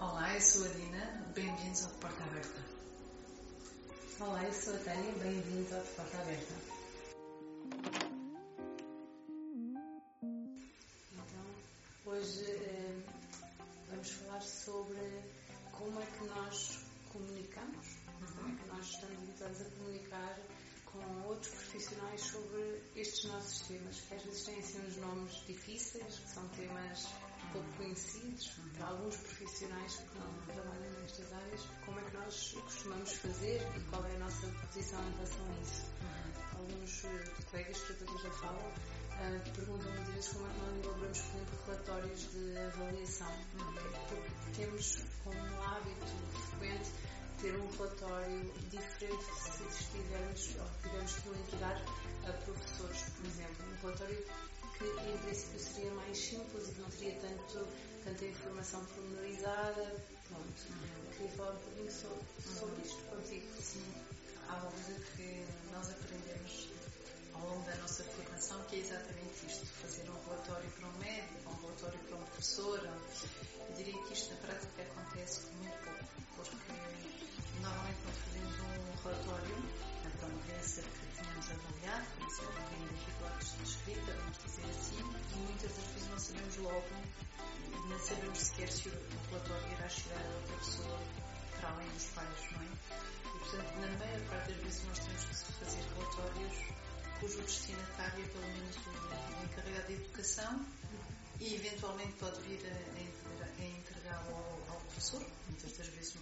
Olá, eu sou a Dina, bem-vindos ao Porta Aberta. Olá, eu sou a Tânia, bem-vindos ao Porta Aberta. Então, hoje eh, vamos falar sobre como é que nós comunicamos, uhum. como é que nós estamos a comunicar com outros profissionais sobre estes nossos temas, que às vezes têm assim uns nomes difíceis, que são temas pouco conhecidos para alguns profissionais que não trabalham nestas áreas. Como é que nós costumamos fazer e qual é a nossa posição em relação a isso? Alguns uh, colegas tratadores da fala uh, perguntam muitas vezes como é que nós elaboramos, relatórios de avaliação, porque temos como hábito frequente ter um relatório diferente se estivermos ou tivermos que entregar a professores, por exemplo. Um relatório que em princípio seria mais simples e não teria tanto, tanta informação pormenorizada. Pronto. Queria falar um pouquinho sobre, sobre isto contigo. Sim, há uma coisa que nós aprendemos ao longo da nossa formação que é exatamente isto, fazer um relatório para um médico, um relatório para um professor. Eu diria que isto na prática acontece muito pouco, porque normalmente quando fazemos um relatório para uma doença que tínhamos avaliado, exemplo, tem dificuldades de escrita, vamos dizer assim, e muitas das vezes não sabemos logo, não sabemos sequer se o relatório irá chegar a outra pessoa para além dos pais, não é? E portanto, na maior parte das vezes nós temos que fazer relatórios cujo destinatário é pelo menos o encarregado de educação e eventualmente pode vir a, a entregá-lo ao, ao, professor. Muitas das vezes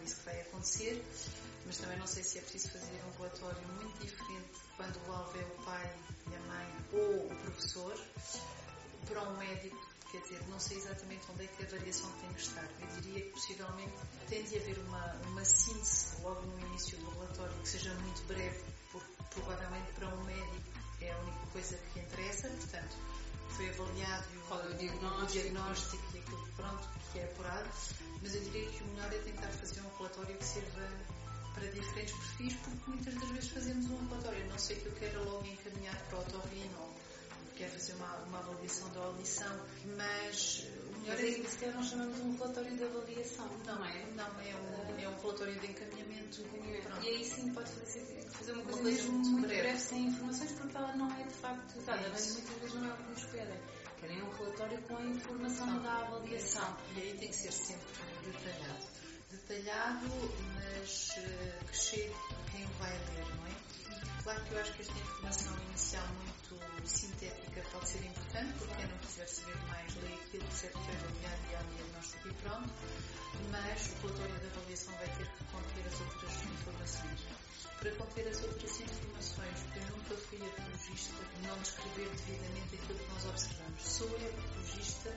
é isso que vai acontecer, mas também não sei se é preciso fazer um relatório muito diferente quando o alvo é o pai e a mãe ou o professor para um médico quer dizer, não sei exatamente onde é que a variação tem que estar. Eu diria que possivelmente tem de haver uma, uma síntese logo no início do relatório que seja muito breve, porque provavelmente para um médico é a única coisa que interessa, portanto, foi avaliado e o, o, diagnóstico. o diagnóstico e aquilo pronto, que é apurado, mas eu diria que o melhor é tentar fazer um relatório que sirva para diferentes perfis, porque muitas das vezes fazemos um relatório, não sei que eu quero logo encaminhar para o otorrino quer fazer uma, uma avaliação da audição, mas o melhor mas é que sequer nós chamamos um relatório de avaliação. Não é? Não, é um, é um relatório de encaminhamento. E aí sim pode fazer, fazer uma, coisa, mesmo muito, muito breve. breve, sem informações, porque ela não é de facto usada, mas muitas vezes relatório com a informação da avaliação. E aí tem que ser sempre detalhado. Detalhado, mas uh, que chegue quem o vai ler, não é? Claro que eu acho que esta informação inicial muito sintética pode ser importante, porque quem não quiser saber mais lê aquilo que serve para avaliar e ao diagnóstico e pronto, mas o relatório de avaliação vai ter que conter as outras informações. Para conter as outras informações, descrever devidamente aquilo que nós observamos. Sou apologista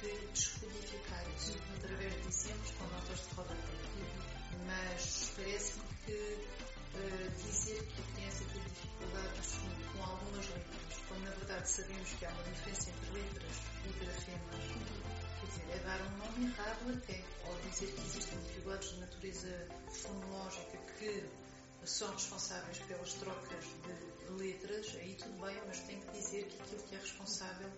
de descodificar isso através de exemplos com notas de rodapé. Mas parece-me que uh, dizer que a criança tem dificuldades com algumas letras, quando na verdade sabemos que há uma diferença entre letras e grafemas, quer dizer, é dar um nome errado até, ou dizer que existem dificuldades de natureza fonológica que são responsáveis pelas trocas de letras, aí tudo bem, mas tem que dizer que aquilo que é responsável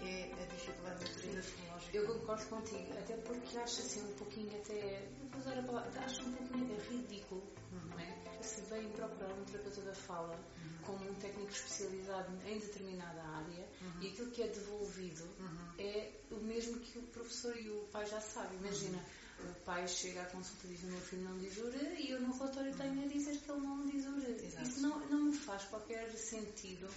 é a dificuldade da natureza fonológica. Eu concordo contigo, até porque acho assim um pouquinho até, vou usar a palavra, acho um pouquinho até ridículo, uhum. não é? Se vem procurar um terapeuta da fala uhum. como um técnico especializado em determinada área uhum. e aquilo que é devolvido uhum. é o mesmo que o professor e o pai já sabem. Imagina, uhum. O pai chega à consulta e diz o meu filho não diz ura e eu no relatório tenho a dizer que ele não diz ura. Isso não, não me faz qualquer sentido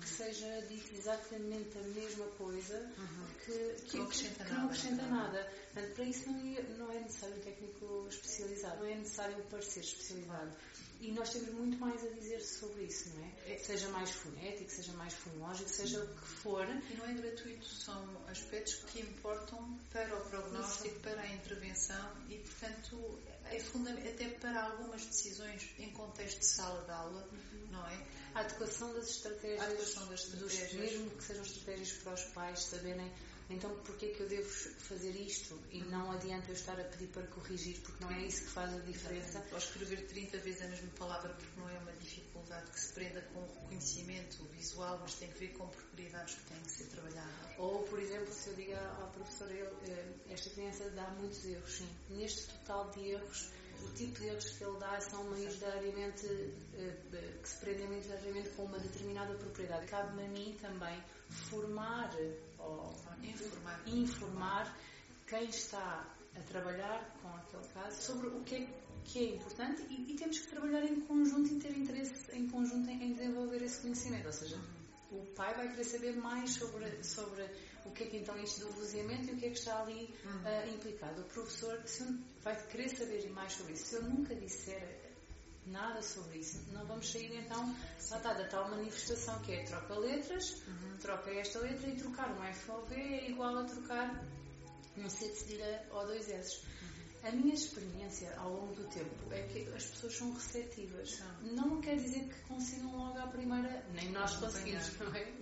que seja dito exatamente a mesma coisa uhum. que, que, não acrescenta que, nada. Não acrescenta nada. Portanto, para isso não é, não é necessário um técnico especializado, não é necessário um parecer especializado. E nós temos muito mais a dizer sobre isso, não é? é? Seja mais fonético, seja mais fonológico, seja o que for. E não é gratuito, são aspectos que importam para o prognóstico, para a intervenção e, portanto, é fundamental até para algumas decisões em contexto de sala de aula, uhum. não é? A adequação das estratégias, a adequação das estratégias. Dos, mesmo que sejam estratégias para os pais saberem então porquê é que eu devo fazer isto e não adianta eu estar a pedir para corrigir porque não é isso que faz a diferença. Ou escrever 30 vezes a mesma palavra porque não é uma dificuldade que se prenda com o reconhecimento visual, mas tem que ver com propriedades que têm que ser trabalhadas. Ou, por exemplo, se eu digo ao professor, ele, eh, esta criança dá muitos erros, sim. Neste total de erros, o tipo de erros que ele dá são maioritariamente, eh, eh, que se prendem maioritariamente com uma determinada propriedade. Cabe-me a mim também formar ou informar. informar quem está a trabalhar com aquele caso sobre o que é, que é importante e, e temos que trabalhar em conjunto e ter interesse em conjunto em, em desenvolver esse conhecimento. Ou seja, o pai vai querer saber mais sobre, sobre o que é que então isto do vozeamento e o que é que está ali uh, implicado. O professor vai querer saber mais sobre isso. Se eu nunca disser nada sobre isso, não vamos sair então está, da tal manifestação que é troca letras, uhum. troca esta letra e trocar um F ou V é igual a trocar um C de cedilha ou dois S. Uhum. A minha experiência as pessoas são receptivas. Não quer dizer que consigam logo à primeira, nem nós conseguimos, não é?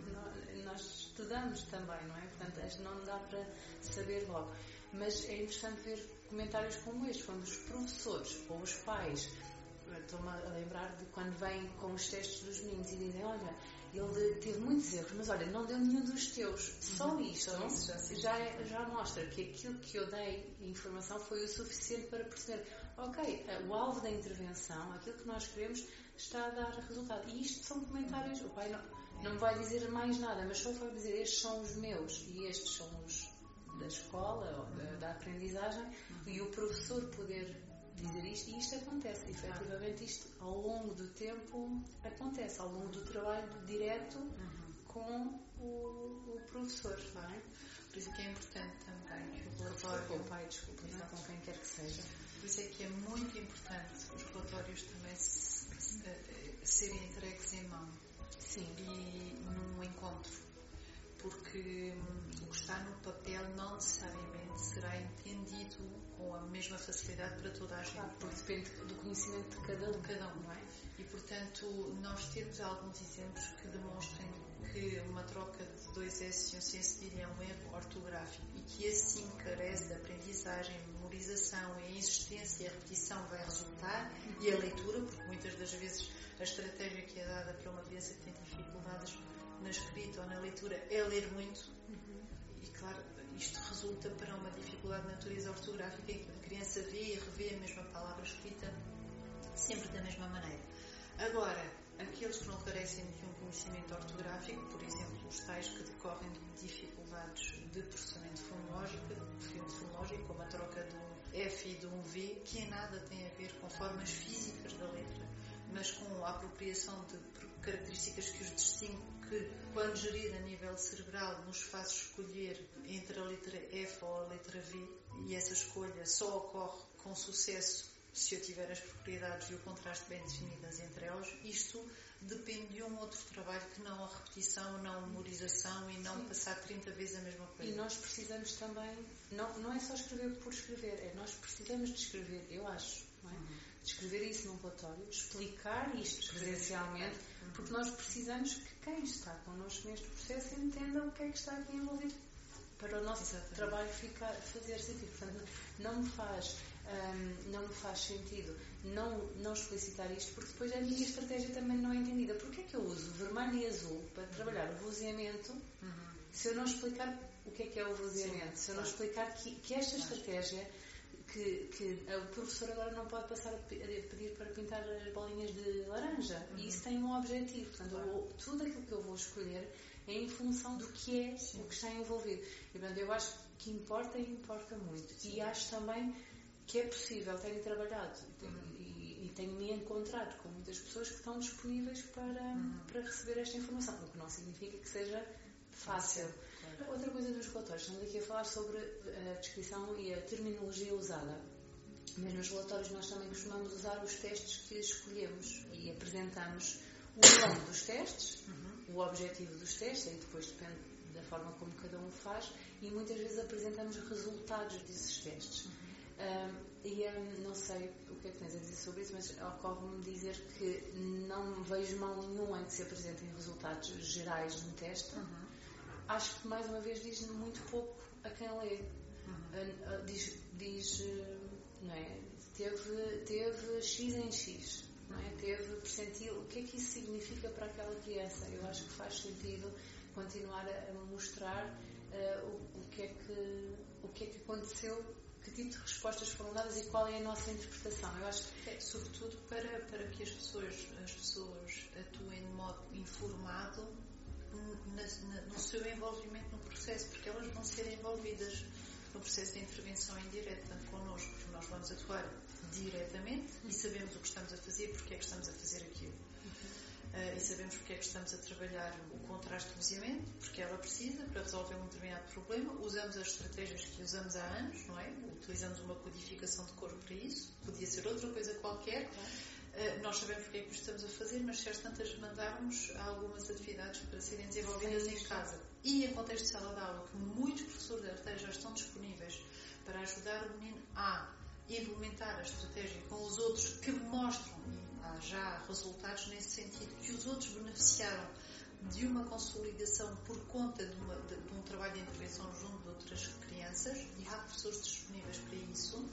Nós estudamos também, não é? Portanto, não dá para saber logo. Mas é interessante ver comentários como este, quando os professores ou os pais estou-me a lembrar de quando vêm com os testes dos meninos e dizem, olha, ele teve muitos erros, mas olha, não deu nenhum dos teus. Só uhum. isto Só isso já, já, é, já, mostra que aquilo que eu dei informação foi o suficiente para perceber, ok, o alvo da intervenção, aquilo que nós queremos, está a dar resultado. E isto são comentários, o pai não, não vai dizer mais nada, mas só vai dizer, estes são os meus e estes são os da escola ou da, da aprendizagem, e o professor poder dizer isto e isto acontece, efetivamente isto ao longo do tempo acontece, ao longo do trabalho direto uhum. com o, o, professor, não é? Por isso é que é importante também o relatório. Com o pai, desculpa, não com quem quer que seja. Por isso é que é muito importante os relatórios também se, se, eh, serem entregues em mão. Sim. E num encontro. Porque hum, o que está no papel não necessariamente será entendido com a mesma facilidade para toda a gente. Porque depende do conhecimento de cada um. Cada um, não é? E, portanto, nós temos alguns exemplos que demonstrem que uma troca de dois S e um C cedilha é um erro ortográfico e que assim carece de aprendizagem, memorização a insistência e a repetição vai resultar e a leitura, porque muitas das vezes a estratégia que é dada para uma criança que tem dificuldades na escrita ou na leitura é ler muito uhum. e claro, isto resulta para uma dificuldade de natureza ortográfica em que a criança vê e revê a mesma palavra escrita sempre da mesma maneira. Agora, aqueles que não carecem de um conhecimento ortográfico, por exemplo, os tais que decorrem de dificuldades de processamento fonológico, fonológico, como a troca de um F e de um V, que em nada tem a ver com formas físicas da letra, mas com a apropriação de características que os distinguem que, quando gerida a nível cerebral, nos faz escolher entre a letra F ou a letra V, e essa escolha só ocorre com sucesso se eu tiver as propriedades e o contraste bem definidas entre elas, isto depende de um outro trabalho que não a repetição, não a memorização e não Sim. passar 30 vezes a mesma coisa. E nós precisamos também, não, não é só escrever por escrever, é nós precisamos de escrever, eu acho, não é? Uhum. De escrever isso num relatório, explicar isto presencialmente. Porque nós precisamos que quem está connosco neste processo entenda o que é que está aqui envolvido para o nosso Exatamente. trabalho ficar, fazer sentido. Portanto, não me faz, um, não me faz sentido não, não explicitar isto, porque depois a minha estratégia também não é entendida. Porquê é que eu uso vermelho e azul para trabalhar o vozeamento uhum. se eu não explicar o que é que é o vozeamento? Se eu não explicar que, que esta estratégia que, que o professor agora não pode passar a pedir para pintar as bolinhas de laranja. Uhum. E isso tem um objetivo. Portanto, claro. tudo aquilo que eu vou escolher é em função do que é Sim. o que está envolvido. E, portanto, eu acho que importa e importa muito. Sim. E acho também que é possível. Tenho trabalhado uhum. e, e tenho-me encontrado com muitas pessoas que estão disponíveis para, uhum. para receber esta informação. O que não significa que seja fácil. Claro. Outra coisa dos relatórios, estamos aqui a falar sobre a descrição e a terminologia usada. Mas nos relatórios nós também costumamos usar os testes que escolhemos e apresentamos o nome dos testes, uhum. o objetivo dos testes, e depois depende da forma como cada um faz, e muitas vezes apresentamos resultados desses testes. Uhum. Um, e um, não sei o que é que tens a dizer sobre isso, mas ocorre-me dizer que não vejo mal nenhuma em que se apresentem resultados gerais de um teste. Uhum acho que mais uma vez diz muito pouco a quem lê. Uhum. Diz, diz não é? Teve, teve X em X, não é? Teve percentil. O que é que isso significa para aquela criança? Eu acho que faz sentido continuar a, mostrar uh, o, o, que é que, o que é que aconteceu que tipo de respostas foram dadas e qual é a nossa interpretação. Eu acho que é sobretudo para, para que as pessoas, as pessoas atuem de modo informado no seu envolvimento no processo, porque elas vão ser envolvidas no processo de intervenção indireta connosco. Nós vamos atuar diretamente e sabemos o que estamos a fazer, porque é que estamos a fazer aquilo. Uh, e sabemos porque é que estamos a trabalhar o contraste do doseamento, porque ela precisa para resolver um determinado problema. Usamos as estratégias que usamos há anos, não é? Utilizamos uma codificação de cor para isso. Podia ser outra coisa qualquer. Uh, nós sabemos porque é que o estamos a fazer, mas se as tantas mandarmos algumas atividades para serem desenvolvidas Sim, em casa. E em contexto de sala de aula, que muitos professores de arte já estão disponíveis para ajudar o menino a implementar a estratégia com os outros que mostram, e há já resultados nesse sentido, que os outros beneficiaram de uma consolidação por conta de, uma, de, de um trabalho de intervenção junto de outras crianças, e há professores disponíveis para isso,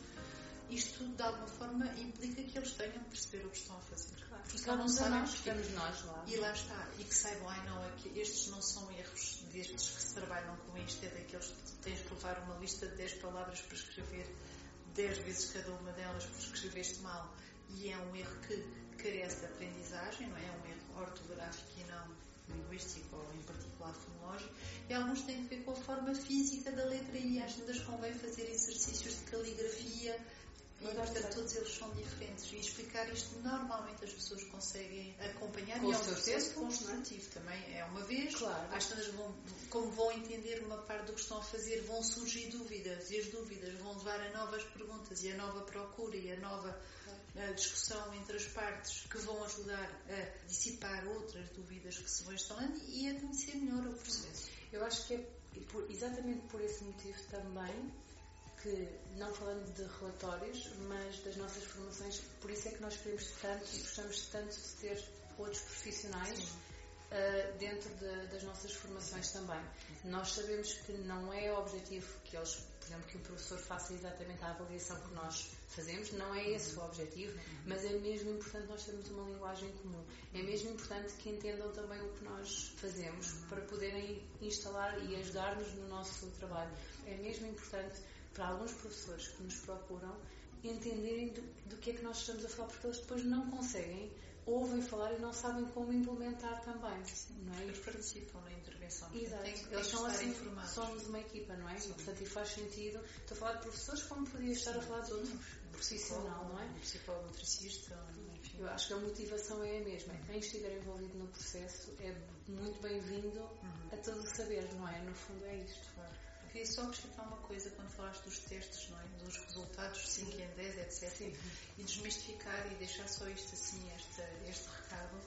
isto de alguma forma implica que eles tenham de perceber o que estão a fazer. Claro. Porque não sabem nós, ficamos nós lá. E lá está. E que saibam, ai não, é que estes não são erros destes que se trabalham com isto, é daqueles que tens de levar uma lista de 10 palavras para escrever 10 vezes cada uma delas porque escreveste mal e é um erro que carece de aprendizagem, não é? É um erro ortográfico e não linguístico ou em particular fonológico. E alguns têm a ver com a forma física da letra e às vezes convém fazer exercícios de caligrafia portanto, todos eles são diferentes. E explicar isto, normalmente as pessoas conseguem acompanhar Com e é um processo é? construtivo também. É uma vez, claro. às tantas vão, como vão entender uma parte do que estão a fazer, vão surgir dúvidas e as dúvidas vão levar a novas perguntas e a nova procura e a nova a discussão entre as partes que vão ajudar a dissipar outras dúvidas que se vão instalando e a conhecer melhor o processo. Eu acho que é por, exatamente por esse motivo também que, não falando de relatórios, mas das nossas formações, por isso é que nós queremos tanto e gostamos tanto de ter outros profissionais uh, dentro de, das nossas formações também. Nós sabemos que não é objetivo que eles, por exemplo, que o professor faça exatamente a avaliação que nós fazemos, não é esse o objetivo, mas é mesmo importante nós termos uma linguagem comum. É mesmo importante que entendam também o que nós fazemos para poderem instalar e ajudar-nos no nosso trabalho. É mesmo importante para alguns professores que nos procuram entenderem do, do, que é que nós estamos a falar, porque eles depois não conseguem, ouvem falar e não sabem como implementar também. Não é? Eles participam na intervenção. Exato. Tem, eles são assim, informados. somos uma equipa, não é? Sim. Portanto, e faz sentido. Estou a falar de professores como podia estar Sim. a falar de outros. Profissional, não é? Um psicólogo nutricista, enfim. Eu acho que a motivação é a mesma. Quem estiver envolvido no processo é muito bem-vindo uhum. a todo o saber, não é? No fundo é isto. Claro queria só acrescentar uma coisa quando falaste dos testes, não é? Dos resultados 5 em 10, etc. Sim. E desmistificar e deixar só isto assim, este, este recado,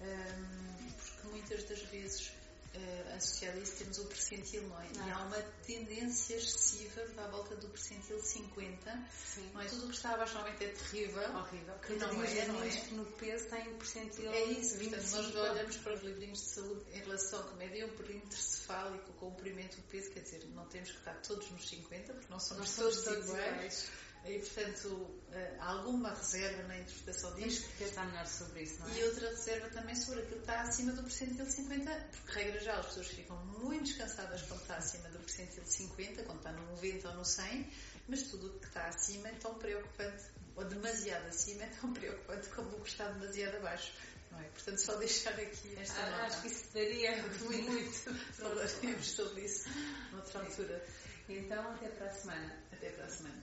um, porque muitas das vezes uh, associado a isso temos o percentil, não é? Não. E há uma tendência excessiva à volta do percentil 50. Sim. Não é? Tudo o que está abaixo normalmente é terrível. Horrível. Que não é, não é? que no peso tem percentil É isso, 25. portanto, nós olhamos para os livrinhos de saúde em relação a como é um perímetro cefálico, com o comprimento do peso, quer dizer, não temos que estar todos nos 50, porque não somos todos, todos iguais. iguais. E, portanto, eh, alguma reserva na interpretação disto. Temos que pensar melhor sobre isso, não é? E outra reserva também sobre aquilo que está acima do percentil 50, porque, regra já, as pessoas ficam muito descansadas quando está acima do percentil 50, quando está no 90 ou no 100, mas tudo o que está acima é tão preocupante, ou demasiado acima, é tão preocupante como o que está demasiado abaixo. Não é? Portanto, só deixar aqui esta ah, nota. Acho que isso daria muito. Falaremos sobre isso noutra altura. Então, até para a semana. Até para a semana.